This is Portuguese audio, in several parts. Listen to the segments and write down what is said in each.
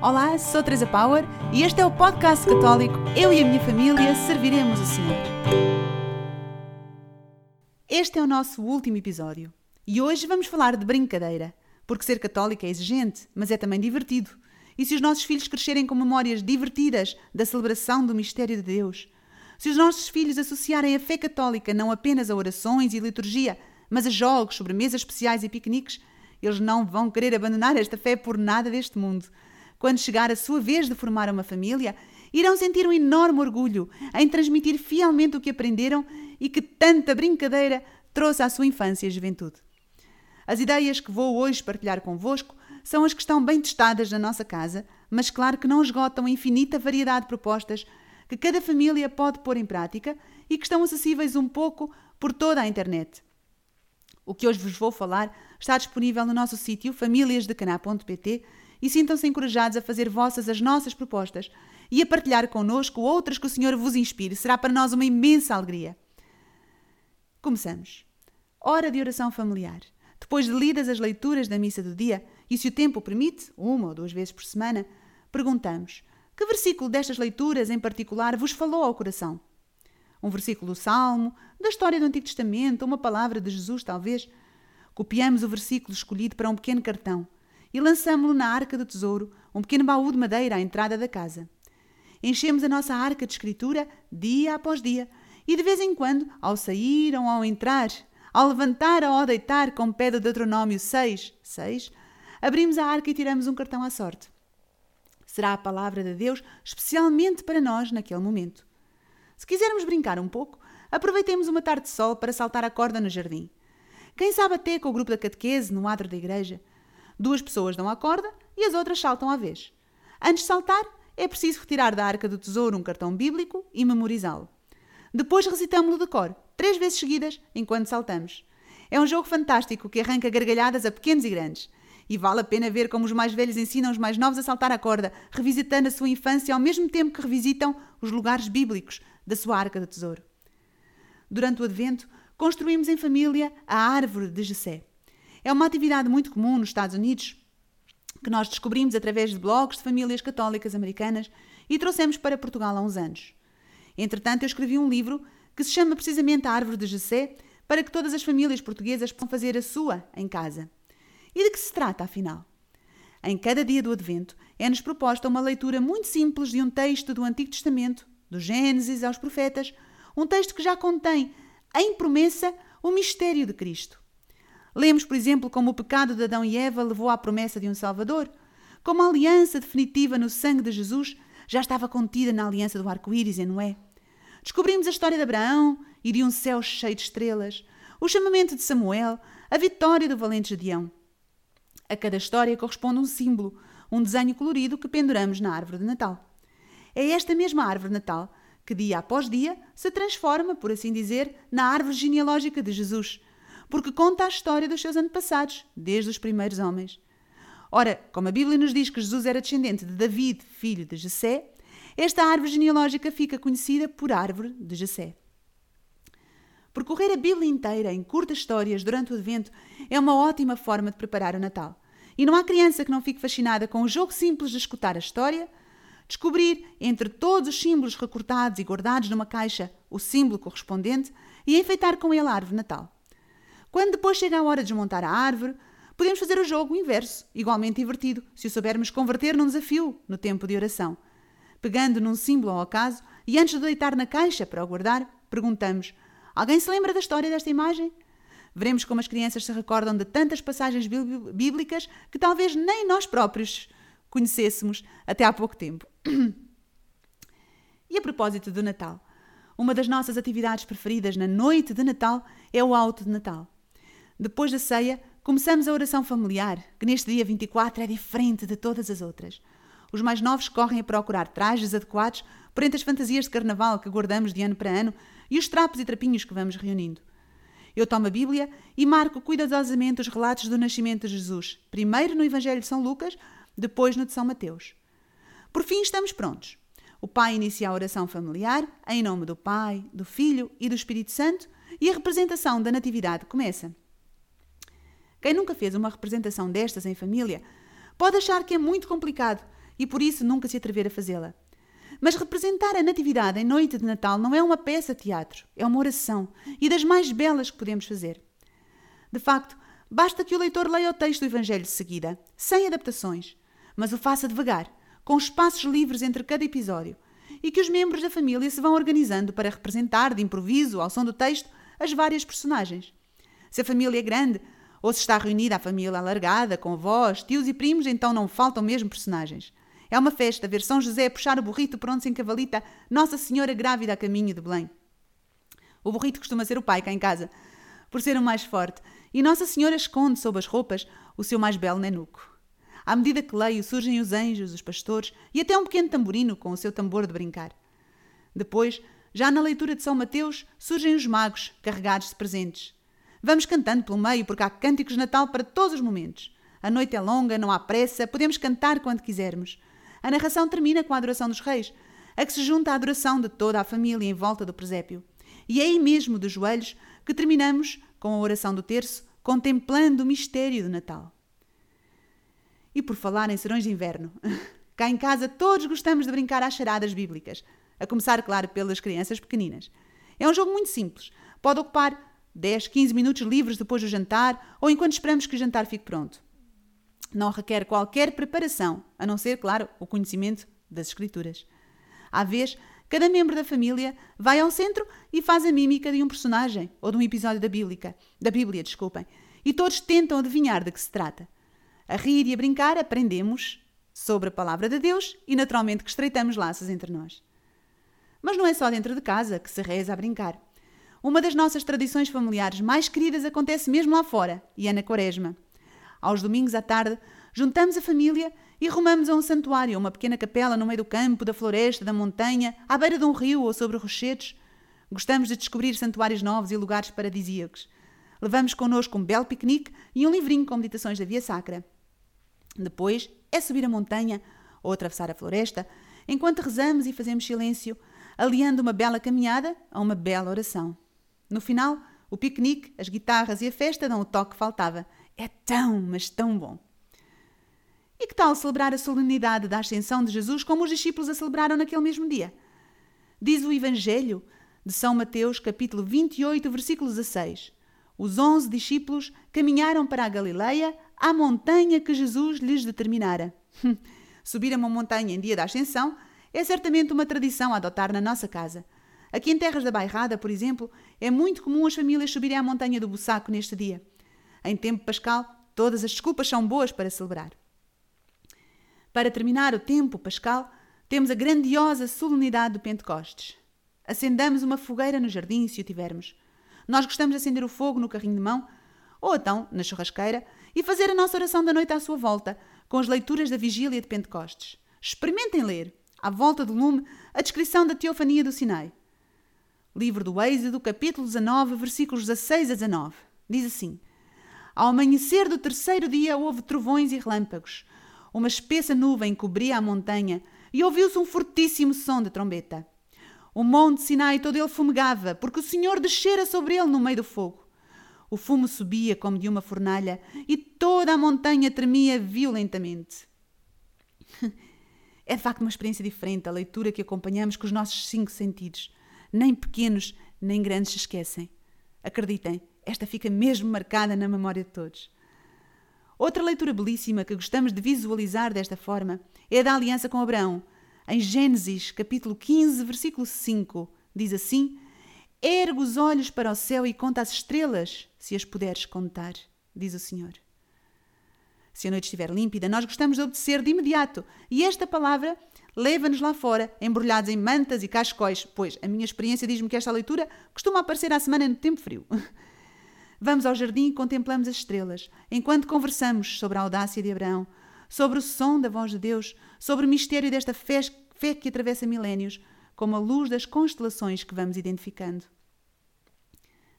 Olá, sou Teresa Power e este é o podcast católico Eu e a minha família serviremos o Senhor. Este é o nosso último episódio e hoje vamos falar de brincadeira, porque ser católico é exigente, mas é também divertido. E se os nossos filhos crescerem com memórias divertidas da celebração do mistério de Deus, se os nossos filhos associarem a fé católica não apenas a orações e liturgia, mas a jogos, sobremesas especiais e piqueniques, eles não vão querer abandonar esta fé por nada deste mundo. Quando chegar a sua vez de formar uma família, irão sentir um enorme orgulho em transmitir fielmente o que aprenderam e que tanta brincadeira trouxe à sua infância e juventude. As ideias que vou hoje partilhar convosco são as que estão bem testadas na nossa casa, mas claro que não esgotam a infinita variedade de propostas que cada família pode pôr em prática e que estão acessíveis um pouco por toda a internet. O que hoje vos vou falar está disponível no nosso sítio famíliasdecaná.pt e sintam-se encorajados a fazer vossas as nossas propostas e a partilhar connosco outras que o Senhor vos inspire. Será para nós uma imensa alegria. Começamos. Hora de oração familiar. Depois de lidas as leituras da missa do dia, e se o tempo permite, uma ou duas vezes por semana, perguntamos: que versículo destas leituras em particular vos falou ao coração? Um versículo do Salmo, da história do Antigo Testamento, uma palavra de Jesus, talvez. Copiamos o versículo escolhido para um pequeno cartão e lançamo-lo na arca do tesouro, um pequeno baú de madeira à entrada da casa. Enchemos a nossa arca de escritura dia após dia e de vez em quando, ao sair ou ao entrar, ao levantar ou ao deitar, com pé do Deuteronômio 6, 6, abrimos a arca e tiramos um cartão à sorte. Será a palavra de Deus especialmente para nós naquele momento. Se quisermos brincar um pouco, aproveitemos uma tarde de sol para saltar a corda no jardim. Quem sabe até com o grupo da catequese no adro da igreja. Duas pessoas dão a corda e as outras saltam à vez. Antes de saltar, é preciso retirar da arca do tesouro um cartão bíblico e memorizá-lo. Depois recitamos-lo de cor, três vezes seguidas, enquanto saltamos. É um jogo fantástico que arranca gargalhadas a pequenos e grandes. E vale a pena ver como os mais velhos ensinam os mais novos a saltar a corda, revisitando a sua infância ao mesmo tempo que revisitam os lugares bíblicos da sua arca do tesouro. Durante o Advento, construímos em família a árvore de Jessé. É uma atividade muito comum nos Estados Unidos, que nós descobrimos através de blogs de famílias católicas americanas e trouxemos para Portugal há uns anos. Entretanto, eu escrevi um livro que se chama precisamente A Árvore de Jessé, para que todas as famílias portuguesas possam fazer a sua em casa. E de que se trata, afinal? Em cada dia do Advento é-nos proposta uma leitura muito simples de um texto do Antigo Testamento do Gênesis aos Profetas, um texto que já contém, em promessa, o mistério de Cristo. Lemos, por exemplo, como o pecado de Adão e Eva levou à promessa de um Salvador, como a aliança definitiva no sangue de Jesus já estava contida na aliança do arco-íris em Noé. Descobrimos a história de Abraão e de um céu cheio de estrelas, o chamamento de Samuel, a vitória do valente Gedeão. A cada história corresponde um símbolo, um desenho colorido que penduramos na árvore de Natal. É esta mesma árvore natal que, dia após dia, se transforma, por assim dizer, na árvore genealógica de Jesus, porque conta a história dos seus antepassados, desde os primeiros homens. Ora, como a Bíblia nos diz que Jesus era descendente de David, filho de Jessé, esta árvore genealógica fica conhecida por árvore de Jessé. Percorrer a Bíblia inteira em curtas histórias durante o Advento é uma ótima forma de preparar o Natal. E não há criança que não fique fascinada com o jogo simples de escutar a história, descobrir entre todos os símbolos recortados e guardados numa caixa o símbolo correspondente e enfeitar com ele a árvore natal. Quando depois chega a hora de desmontar a árvore, podemos fazer o jogo inverso, igualmente divertido, se o soubermos converter num desafio no tempo de oração. Pegando num símbolo ao acaso e antes de deitar na caixa para o guardar, perguntamos: Alguém se lembra da história desta imagem? Veremos como as crianças se recordam de tantas passagens bíblicas que talvez nem nós próprios conhecêssemos até há pouco tempo. E a propósito do Natal, uma das nossas atividades preferidas na noite de Natal é o alto de Natal. Depois da ceia, começamos a oração familiar, que neste dia 24 é diferente de todas as outras. Os mais novos correm a procurar trajes adequados por entre as fantasias de carnaval que guardamos de ano para ano e os trapos e trapinhos que vamos reunindo. Eu tomo a Bíblia e marco cuidadosamente os relatos do nascimento de Jesus, primeiro no Evangelho de São Lucas, depois no de São Mateus. Por fim, estamos prontos. O pai inicia a oração familiar, em nome do Pai, do Filho e do Espírito Santo, e a representação da Natividade começa. Quem nunca fez uma representação destas em família pode achar que é muito complicado e por isso nunca se atrever a fazê-la. Mas representar a Natividade em noite de Natal não é uma peça de teatro, é uma oração e das mais belas que podemos fazer. De facto, basta que o leitor leia o texto do Evangelho de seguida, sem adaptações, mas o faça devagar, com espaços livres entre cada episódio, e que os membros da família se vão organizando para representar, de improviso, ao som do texto, as várias personagens. Se a família é grande, ou se está reunida a família alargada, com avós, tios e primos, então não faltam mesmo personagens. É uma festa ver São José puxar o burrito por onde se encavalita Nossa Senhora grávida a caminho de Belém. O burrito costuma ser o pai cá em casa, por ser o mais forte, e Nossa Senhora esconde sob as roupas o seu mais belo nenuco. À medida que leio, surgem os anjos, os pastores e até um pequeno tamborino com o seu tambor de brincar. Depois, já na leitura de São Mateus, surgem os magos, carregados de presentes. Vamos cantando pelo meio, porque há cânticos de Natal para todos os momentos. A noite é longa, não há pressa, podemos cantar quando quisermos. A narração termina com a adoração dos reis, a que se junta a adoração de toda a família em volta do presépio. E é aí mesmo, de joelhos, que terminamos com a oração do terço, contemplando o mistério do Natal. E por falar em serões de inverno, cá em casa todos gostamos de brincar às charadas bíblicas, a começar, claro, pelas crianças pequeninas. É um jogo muito simples. Pode ocupar 10, 15 minutos livres depois do jantar ou enquanto esperamos que o jantar fique pronto. Não requer qualquer preparação, a não ser, claro, o conhecimento das Escrituras. À vez, cada membro da família vai ao centro e faz a mímica de um personagem ou de um episódio da Bíblia, da Bíblia, desculpem, e todos tentam adivinhar de que se trata. A rir e a brincar aprendemos sobre a palavra de Deus e naturalmente que estreitamos laços entre nós. Mas não é só dentro de casa que se reza a brincar. Uma das nossas tradições familiares mais queridas acontece mesmo lá fora, e é na Quaresma. Aos domingos à tarde, juntamos a família e rumamos a um santuário, uma pequena capela no meio do campo, da floresta, da montanha, à beira de um rio ou sobre rochedos. Gostamos de descobrir santuários novos e lugares paradisíacos. Levamos connosco um belo piquenique e um livrinho com meditações da Via Sacra. Depois é subir a montanha ou atravessar a floresta, enquanto rezamos e fazemos silêncio, aliando uma bela caminhada a uma bela oração. No final, o piquenique, as guitarras e a festa dão o toque que faltava. É tão, mas tão bom. E que tal celebrar a solenidade da Ascensão de Jesus como os discípulos a celebraram naquele mesmo dia? Diz o Evangelho de São Mateus, capítulo 28, versículo 16. Os onze discípulos caminharam para a Galileia, à montanha que Jesus lhes determinara. Subir a uma montanha em dia da Ascensão é certamente uma tradição a adotar na nossa casa. Aqui em Terras da Bairrada, por exemplo, é muito comum as famílias subirem à montanha do Bussaco neste dia. Em tempo pascal, todas as desculpas são boas para celebrar. Para terminar o tempo pascal, temos a grandiosa solenidade do Pentecostes. Acendamos uma fogueira no jardim, se o tivermos. Nós gostamos de acender o fogo no carrinho de mão, ou então na churrasqueira, e fazer a nossa oração da noite à sua volta, com as leituras da vigília de Pentecostes. Experimentem ler, à volta do lume, a descrição da teofania do Sinai. Livro do Êxodo, capítulo 19, versículos 16 a 19. Diz assim: Ao amanhecer do terceiro dia houve trovões e relâmpagos. Uma espessa nuvem cobria a montanha e ouviu-se um fortíssimo som de trombeta. O monte Sinai todo ele fumegava, porque o Senhor descera sobre ele no meio do fogo. O fumo subia como de uma fornalha e toda a montanha tremia violentamente. É de facto uma experiência diferente a leitura que acompanhamos com os nossos cinco sentidos. Nem pequenos nem grandes se esquecem. Acreditem, esta fica mesmo marcada na memória de todos. Outra leitura belíssima que gostamos de visualizar desta forma é a da aliança com Abraão. Em Gênesis, capítulo 15, versículo 5, diz assim: Ergue os olhos para o céu e conta as estrelas, se as puderes contar, diz o Senhor. Se a noite estiver límpida, nós gostamos de obedecer de imediato. E esta palavra leva-nos lá fora, embrulhados em mantas e cascóis, pois a minha experiência diz-me que esta leitura costuma aparecer à semana no tempo frio. Vamos ao jardim e contemplamos as estrelas, enquanto conversamos sobre a audácia de Abraão, sobre o som da voz de Deus, sobre o mistério desta fé, fé que atravessa milénios, como a luz das constelações que vamos identificando.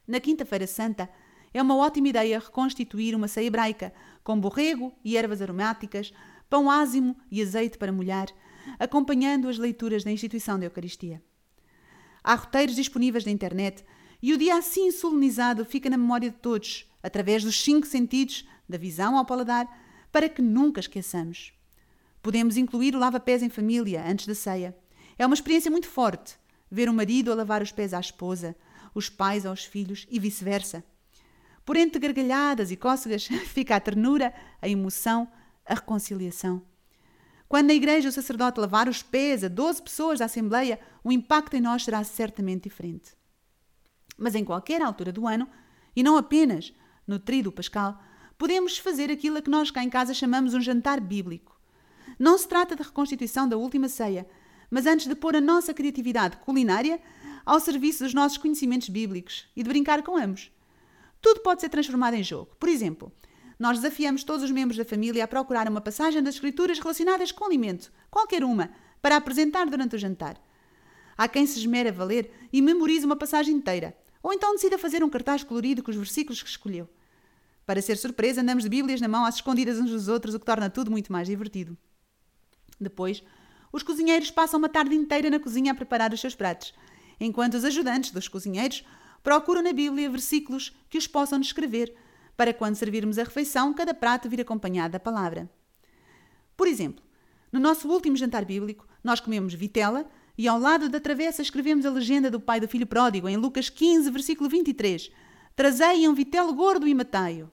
Na Quinta-feira Santa, é uma ótima ideia reconstituir uma ceia hebraica, com borrego e ervas aromáticas, pão ázimo e azeite para molhar, acompanhando as leituras da instituição da Eucaristia. Há roteiros disponíveis na internet e o dia assim solenizado fica na memória de todos, através dos cinco sentidos, da visão ao paladar, para que nunca esqueçamos. Podemos incluir o lava-pés em família, antes da ceia. É uma experiência muito forte ver o marido a lavar os pés à esposa, os pais aos filhos e vice-versa. Por entre gargalhadas e cócegas fica a ternura, a emoção, a reconciliação. Quando na igreja o sacerdote lavar os pés a 12 pessoas da Assembleia, o impacto em nós será certamente diferente. Mas em qualquer altura do ano, e não apenas no tríduo pascal, podemos fazer aquilo a que nós cá em casa chamamos um jantar bíblico. Não se trata de reconstituição da última ceia, mas antes de pôr a nossa criatividade culinária ao serviço dos nossos conhecimentos bíblicos e de brincar com ambos. Tudo pode ser transformado em jogo. Por exemplo, nós desafiamos todos os membros da família a procurar uma passagem das Escrituras relacionadas com alimento, qualquer uma, para apresentar durante o jantar. Há quem se esmere a valer e memorize uma passagem inteira, ou então decida fazer um cartaz colorido com os versículos que escolheu. Para ser surpresa, andamos de Bíblias na mão às escondidas uns dos outros, o que torna tudo muito mais divertido. Depois, os cozinheiros passam uma tarde inteira na cozinha a preparar os seus pratos, enquanto os ajudantes dos cozinheiros procuram na Bíblia versículos que os possam descrever para quando servirmos a refeição, cada prato vir acompanhado da palavra. Por exemplo, no nosso último jantar bíblico, nós comemos vitela e ao lado da travessa escrevemos a legenda do pai do filho pródigo em Lucas 15, versículo 23. Trazei um vitelo gordo e matai-o.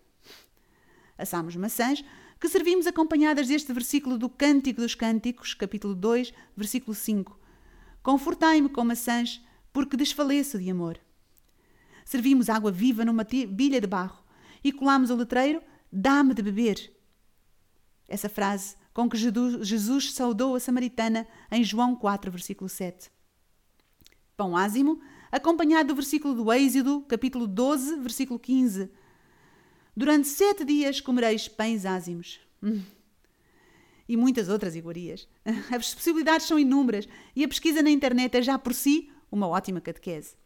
Assámos maçãs que servimos acompanhadas deste versículo do Cântico dos Cânticos, capítulo 2, versículo 5. Confortai-me com maçãs, porque desfaleço de amor. Servimos água viva numa bilha de barro e colámos o letreiro: Dá-me de beber. Essa frase com que Jesus saudou a samaritana em João 4, versículo 7. Pão ázimo, acompanhado do versículo do Êxodo, capítulo 12, versículo 15. Durante sete dias comereis pães ázimos. E muitas outras iguarias. As possibilidades são inúmeras e a pesquisa na internet é já por si uma ótima catequese.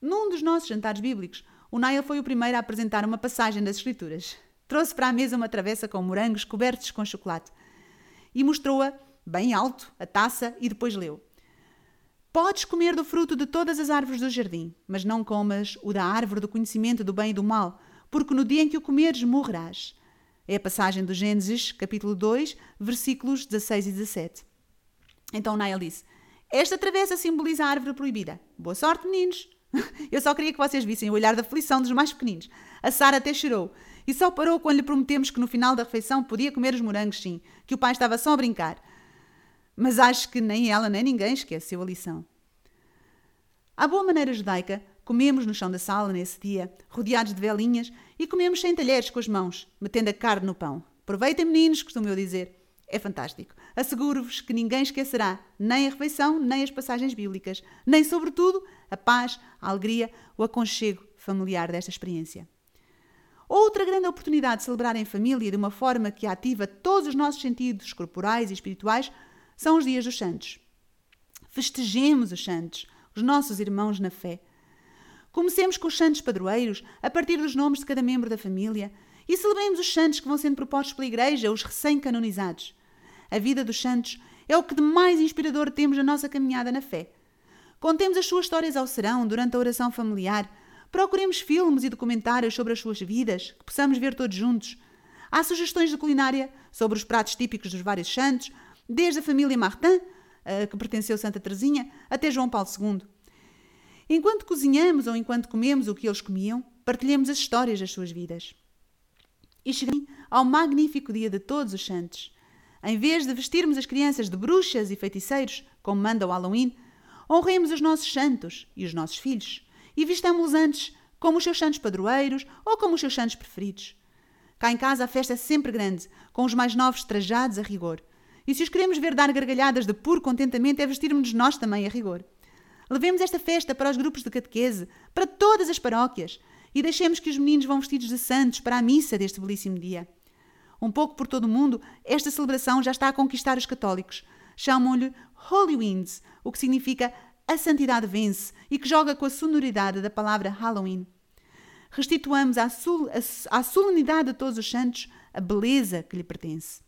Num dos nossos jantares bíblicos, o Niall foi o primeiro a apresentar uma passagem das Escrituras. Trouxe para a mesa uma travessa com morangos cobertos com chocolate e mostrou-a bem alto, a taça, e depois leu: Podes comer do fruto de todas as árvores do jardim, mas não comas o da árvore do conhecimento do bem e do mal, porque no dia em que o comeres morrerás. É a passagem do Gênesis, capítulo 2, versículos 16 e 17. Então Niall disse: Esta travessa simboliza a árvore proibida. Boa sorte, meninos! Eu só queria que vocês vissem o olhar da aflição dos mais pequeninos. A Sara até chorou. E só parou quando lhe prometemos que no final da refeição podia comer os morangos, sim, que o pai estava só a brincar. Mas acho que nem ela nem ninguém esqueceu a lição. À boa maneira judaica, comemos no chão da sala nesse dia, rodeados de velinhas, e comemos sem talheres com as mãos, metendo a carne no pão. Aproveitem, meninos, costumo eu dizer. É fantástico. Asseguro-vos que ninguém esquecerá nem a refeição, nem as passagens bíblicas, nem, sobretudo, a paz, alegria, o aconchego familiar desta experiência. Outra grande oportunidade de celebrar em família de uma forma que ativa todos os nossos sentidos corporais e espirituais são os dias dos santos. Festejemos os santos, os nossos irmãos na fé. Comecemos com os santos padroeiros, a partir dos nomes de cada membro da família, e celebremos os santos que vão sendo propostos pela Igreja, os recém-canonizados. A vida dos santos é o que de mais inspirador temos na nossa caminhada na fé. Contemos as suas histórias ao serão durante a oração familiar. Procuremos filmes e documentários sobre as suas vidas, que possamos ver todos juntos. Há sugestões de culinária sobre os pratos típicos dos vários santos, desde a família Martin, que pertenceu a Santa Teresinha, até João Paulo II. Enquanto cozinhamos ou enquanto comemos o que eles comiam, partilhemos as histórias das suas vidas. E cheguei ao magnífico dia de todos os santos. Em vez de vestirmos as crianças de bruxas e feiticeiros, como manda o Halloween, honremos os nossos santos e os nossos filhos e vistamos-los antes como os seus santos padroeiros ou como os seus santos preferidos. Cá em casa a festa é sempre grande, com os mais novos trajados a rigor. E se os queremos ver dar gargalhadas de puro contentamento, é vestirmos-nos nós também a rigor. Levemos esta festa para os grupos de catequese, para todas as paróquias, e deixemos que os meninos vão vestidos de santos para a missa deste belíssimo dia. Um pouco por todo o mundo, esta celebração já está a conquistar os católicos. Chamam-lhe Holy Winds, o que significa a santidade vence e que joga com a sonoridade da palavra Halloween. Restituamos à, sol à solenidade de todos os santos a beleza que lhe pertence.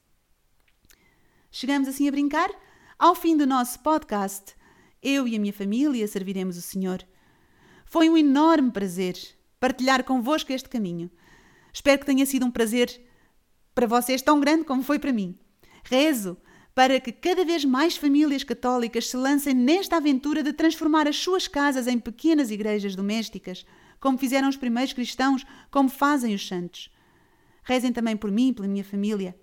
Chegamos assim a brincar? Ao fim do nosso podcast, eu e a minha família serviremos o Senhor. Foi um enorme prazer partilhar convosco este caminho. Espero que tenha sido um prazer para vocês tão grande como foi para mim. Rezo para que cada vez mais famílias católicas se lancem nesta aventura de transformar as suas casas em pequenas igrejas domésticas, como fizeram os primeiros cristãos, como fazem os santos. Rezem também por mim e pela minha família.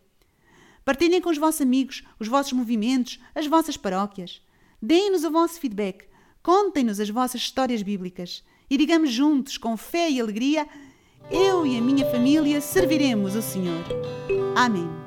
Partilhem com os vossos amigos os vossos movimentos, as vossas paróquias. Deem-nos o vosso feedback. Contem-nos as vossas histórias bíblicas. E digamos juntos, com fé e alegria, eu e a minha família serviremos o Senhor. Amém.